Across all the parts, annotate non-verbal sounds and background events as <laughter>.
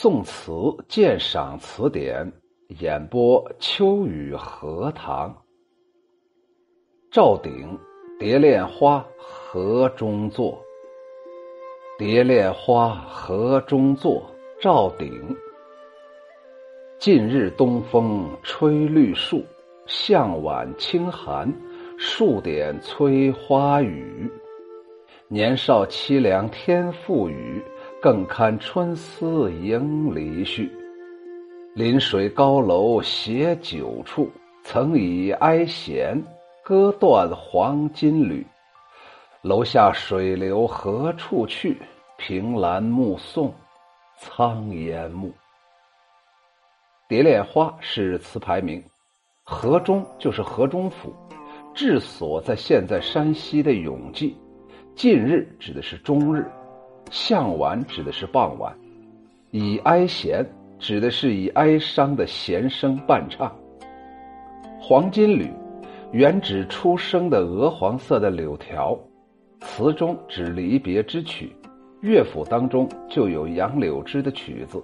宋词鉴赏词典演播：秋雨荷塘。赵鼎，蝶恋花河中坐。蝶恋花河中坐，赵鼎。近日东风吹绿树，向晚清寒，数点催花雨。年少凄凉天赋雨。更堪春思迎离绪。临水高楼携酒处，曾以哀弦割断黄金缕。楼下水流何处去？凭栏目送苍烟暮。蝶恋花是词牌名，河中就是河中府，治所在现在山西的永济。近日指的是中日。向晚指的是傍晚，以哀弦指的是以哀伤的弦声伴唱。黄金缕，原指初生的鹅黄色的柳条，词中指离别之曲，乐府当中就有杨柳枝的曲子。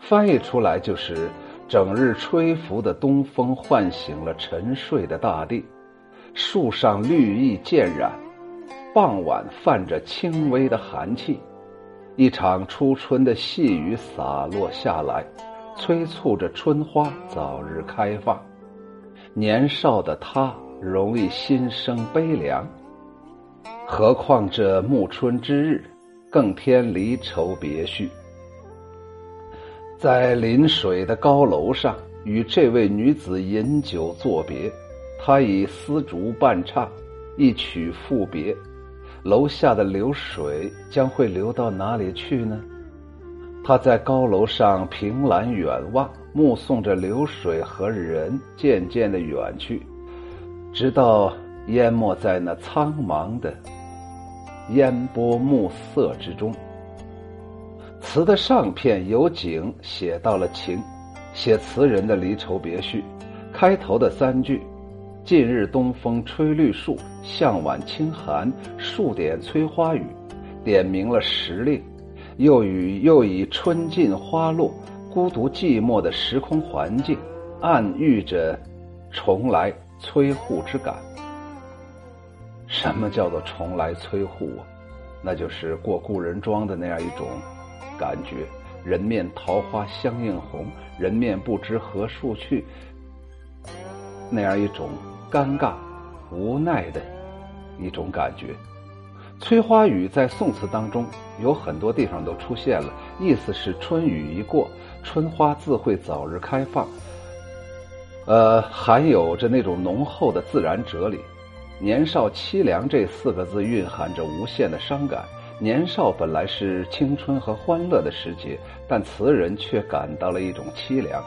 翻译出来就是：整日吹拂的东风唤醒了沉睡的大地，树上绿意渐染。傍晚泛着轻微的寒气，一场初春的细雨洒落下来，催促着春花早日开放。年少的他容易心生悲凉，何况这暮春之日，更添离愁别绪。在临水的高楼上，与这位女子饮酒作别，他以丝竹伴唱，一曲赋别。楼下的流水将会流到哪里去呢？他在高楼上凭栏远望，目送着流水和人渐渐的远去，直到淹没在那苍茫的烟波暮色之中。词的上片由景写到了情，写词人的离愁别绪。开头的三句。近日东风吹绿树，向晚清寒，数点催花雨，点明了时令，又与又以春尽花落、孤独寂寞的时空环境，暗喻着重来催户之感。什么叫做重来催户啊？那就是过故人庄的那样一种感觉，人面桃花相映红，人面不知何处去，那样一种。尴尬、无奈的一种感觉。催花雨在宋词当中有很多地方都出现了，意思是春雨一过，春花自会早日开放。呃，含有着那种浓厚的自然哲理。年少凄凉这四个字蕴含着无限的伤感。年少本来是青春和欢乐的时节，但词人却感到了一种凄凉，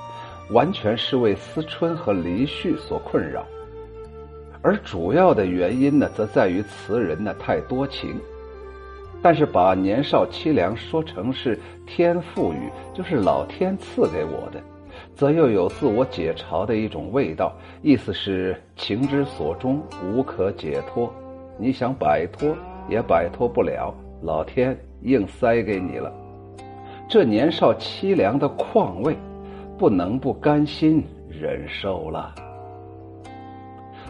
完全是为思春和离绪所困扰。而主要的原因呢，则在于词人呢太多情，但是把年少凄凉说成是天赋予，就是老天赐给我的，则又有自我解嘲的一种味道。意思是情之所钟，无可解脱，你想摆脱也摆脱不了，老天硬塞给你了。这年少凄凉的况味，不能不甘心忍受了。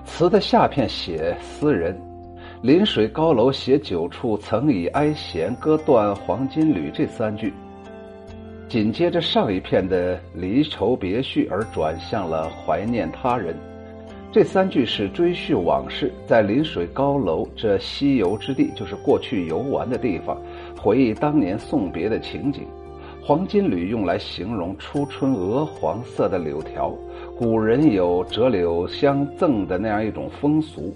词的下片写诗人，临水高楼写酒处，曾以哀弦割断黄金缕。这三句，紧接着上一片的离愁别绪，而转向了怀念他人。这三句是追叙往事，在临水高楼这西游之地，就是过去游玩的地方，回忆当年送别的情景。黄金缕用来形容初春鹅黄色的柳条，古人有折柳相赠的那样一种风俗。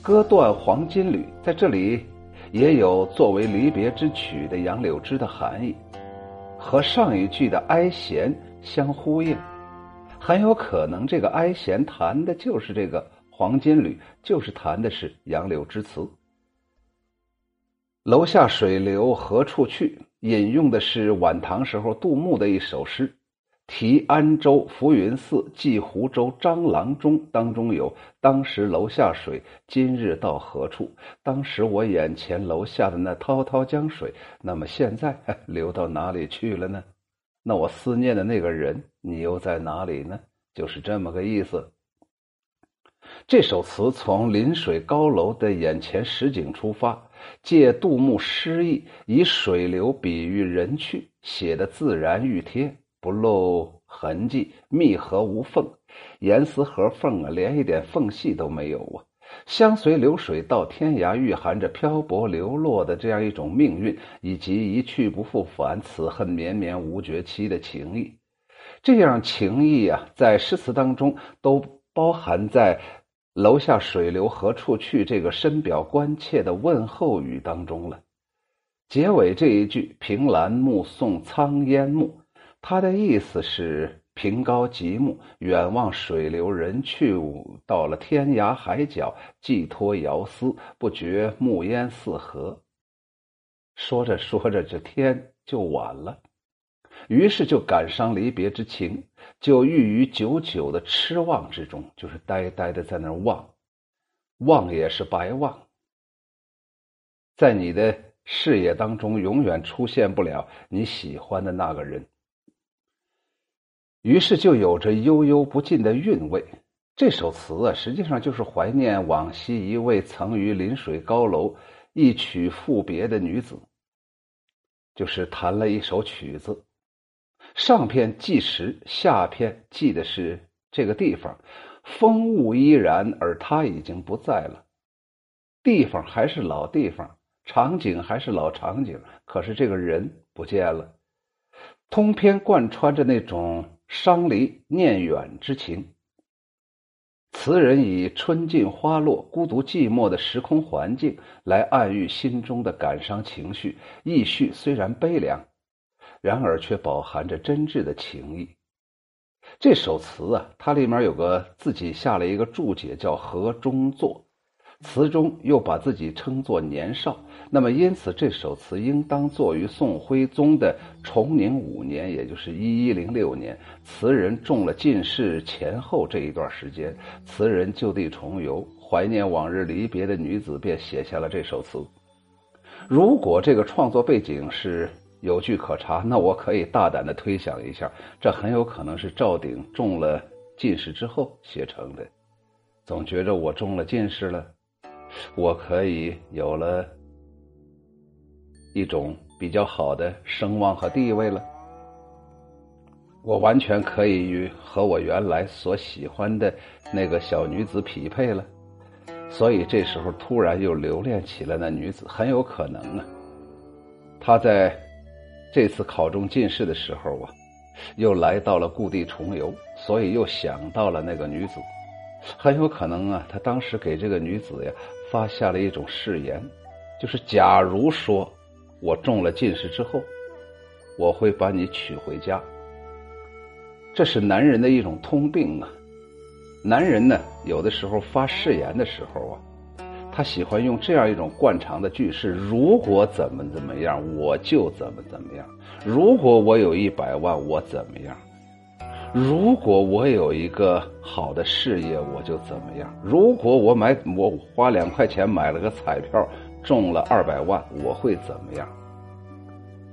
割断黄金缕在这里也有作为离别之曲的杨柳枝的含义，和上一句的哀弦相呼应，很有可能这个哀弦弹的就是这个黄金缕，就是弹的是杨柳枝词。楼下水流何处去？引用的是晚唐时候杜牧的一首诗，《题安州浮云寺寄湖州张郎中》当中有“当时楼下水，今日到何处？”当时我眼前楼下的那滔滔江水，那么现在 <laughs> 流到哪里去了呢？那我思念的那个人，你又在哪里呢？就是这么个意思。这首词从临水高楼的眼前实景出发，借杜牧诗意，以水流比喻人去，写的自然欲贴，不露痕迹，密合无缝，严丝合缝啊，连一点缝隙都没有啊。相随流水到天涯，蕴含着漂泊流落的这样一种命运，以及一去不复返、此恨绵绵无绝期的情谊。这样情谊啊，在诗词当中都包含在。楼下水流何处去？这个深表关切的问候语当中了。结尾这一句“凭栏目送苍烟暮”，它的意思是凭高极目，远望水流人去，到了天涯海角，寄托遥思，不觉暮烟四合。说着说着，这天就晚了。于是就感伤离别之情，就郁于久久的痴望之中，就是呆呆的在那儿望，望也是白望，在你的视野当中永远出现不了你喜欢的那个人。于是就有着悠悠不尽的韵味。这首词啊，实际上就是怀念往昔一位曾于临水高楼一曲赋别的女子，就是弹了一首曲子。上片记时，下片记的是这个地方，风物依然，而他已经不在了。地方还是老地方，场景还是老场景，可是这个人不见了。通篇贯穿着那种伤离念远之情。词人以春尽花落、孤独寂寞的时空环境来暗喻心中的感伤情绪，意绪虽然悲凉。然而却饱含着真挚的情谊。这首词啊，它里面有个自己下了一个注解，叫河中作。词中又把自己称作年少，那么因此这首词应当作于宋徽宗的崇宁五年，也就是一一零六年。词人中了进士前后这一段时间，词人就地重游，怀念往日离别的女子，便写下了这首词。如果这个创作背景是。有据可查，那我可以大胆的推想一下，这很有可能是赵鼎中了进士之后写成的。总觉着我中了进士了，我可以有了一种比较好的声望和地位了，我完全可以与和我原来所喜欢的那个小女子匹配了。所以这时候突然又留恋起了那女子，很有可能啊，她在。这次考中进士的时候啊，又来到了故地重游，所以又想到了那个女子，很有可能啊，他当时给这个女子呀发下了一种誓言，就是假如说我中了进士之后，我会把你娶回家。这是男人的一种通病啊，男人呢有的时候发誓言的时候啊。他喜欢用这样一种惯常的句式：如果怎么怎么样，我就怎么怎么样；如果我有一百万，我怎么样；如果我有一个好的事业，我就怎么样；如果我买我花两块钱买了个彩票中了二百万，我会怎么样？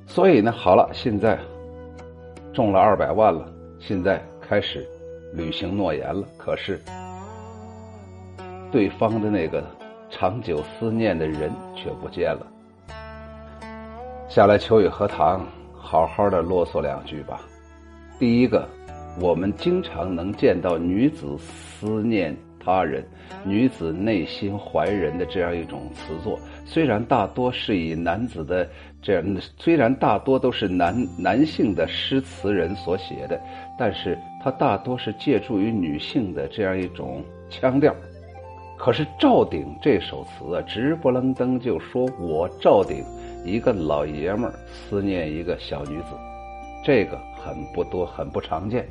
所以呢，好了，现在中了二百万了，现在开始履行诺言了。可是对方的那个。长久思念的人却不见了。下来，秋雨荷塘，好好的啰嗦两句吧。第一个，我们经常能见到女子思念他人、女子内心怀人的这样一种词作。虽然大多是以男子的这样，虽然大多都是男男性的诗词人所写的，但是它大多是借助于女性的这样一种腔调。可是赵鼎这首词啊，直不楞登就说我赵鼎一个老爷们儿思念一个小女子，这个很不多，很不常见，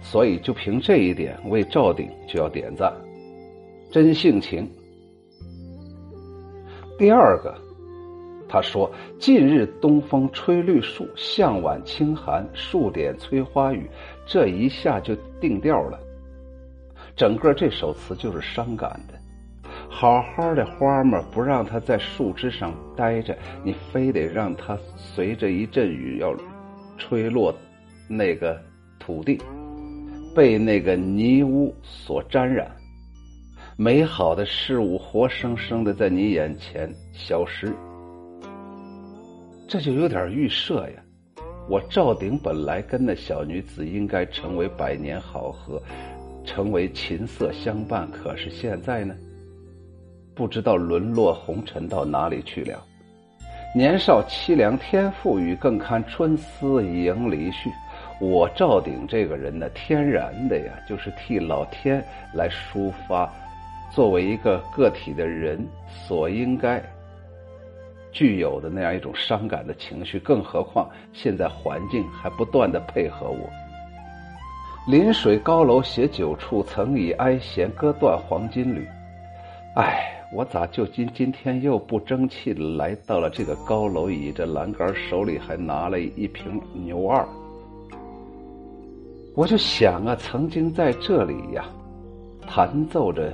所以就凭这一点，为赵鼎就要点赞，真性情。第二个，他说：“近日东风吹绿树，向晚清寒，数点催花雨。”这一下就定调了，整个这首词就是伤感的。好好的花嘛，不让它在树枝上待着，你非得让它随着一阵雨要吹落，那个土地，被那个泥污所沾染，美好的事物活生生的在你眼前消失，这就有点预设呀。我赵鼎本来跟那小女子应该成为百年好合，成为琴瑟相伴，可是现在呢，不知道沦落红尘到哪里去了。年少凄凉天赋予，更堪春思迎离絮。我赵鼎这个人呢，天然的呀，就是替老天来抒发，作为一个个体的人所应该。具有的那样一种伤感的情绪，更何况现在环境还不断的配合我。临水高楼写酒处，曾以哀弦割断黄金缕。唉，我咋就今今天又不争气来到了这个高楼，倚着栏杆，手里还拿了一瓶牛二。我就想啊，曾经在这里呀，弹奏着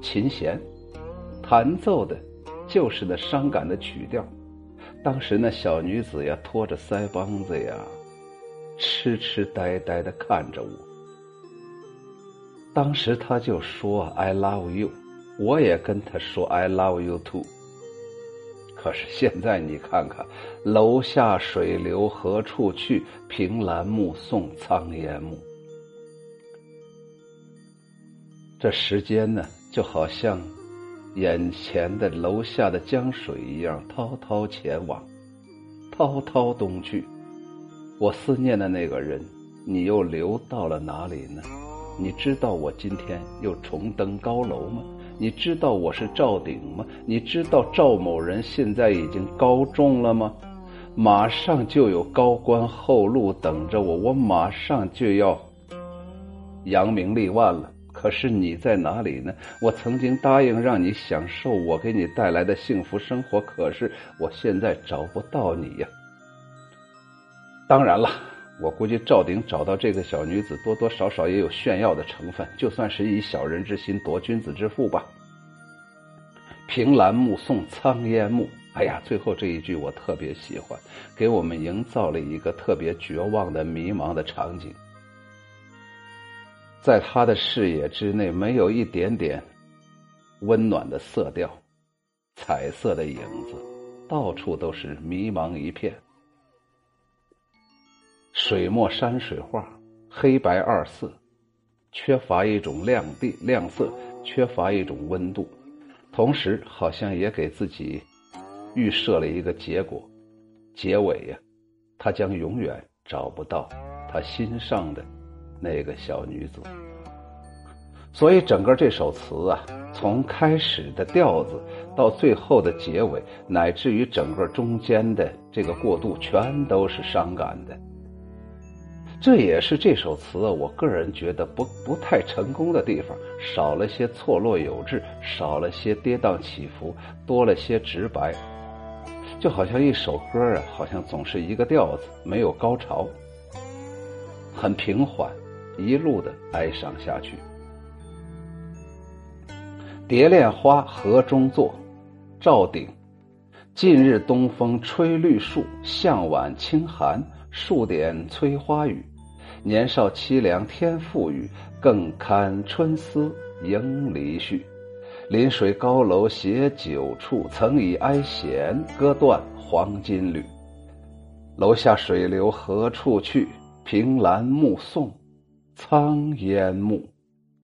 琴弦，弹奏的。就是那伤感的曲调，当时那小女子呀，托着腮帮子呀，痴痴呆呆的看着我。当时他就说 “I love you”，我也跟他说 “I love you too”。可是现在你看看，楼下水流何处去？凭栏目送苍烟暮。这时间呢，就好像……眼前的楼下的江水一样滔滔前往，滔滔东去。我思念的那个人，你又流到了哪里呢？你知道我今天又重登高楼吗？你知道我是赵鼎吗？你知道赵某人现在已经高中了吗？马上就有高官厚禄等着我，我马上就要扬名立万了。可是你在哪里呢？我曾经答应让你享受我给你带来的幸福生活，可是我现在找不到你呀。当然了，我估计赵鼎找到这个小女子，多多少少也有炫耀的成分，就算是以小人之心夺君子之腹吧。凭栏目送苍烟暮，哎呀，最后这一句我特别喜欢，给我们营造了一个特别绝望的、迷茫的场景。在他的视野之内，没有一点点温暖的色调，彩色的影子，到处都是迷茫一片。水墨山水画，黑白二色，缺乏一种亮地亮色，缺乏一种温度，同时好像也给自己预设了一个结果，结尾呀，他将永远找不到他心上的。那个小女子，所以整个这首词啊，从开始的调子到最后的结尾，乃至于整个中间的这个过渡，全都是伤感的。这也是这首词我个人觉得不不太成功的地方，少了些错落有致，少了些跌宕起伏，多了些直白，就好像一首歌啊，好像总是一个调子，没有高潮，很平缓。一路的哀伤下去。蝶恋花河中坐，赵鼎。近日东风吹绿树，向晚清寒，数点催花雨。年少凄凉天赋予，更堪春思迎离絮。临水高楼携酒处，曾以哀弦割断黄金缕。楼下水流何处去？凭栏目送。苍烟暮。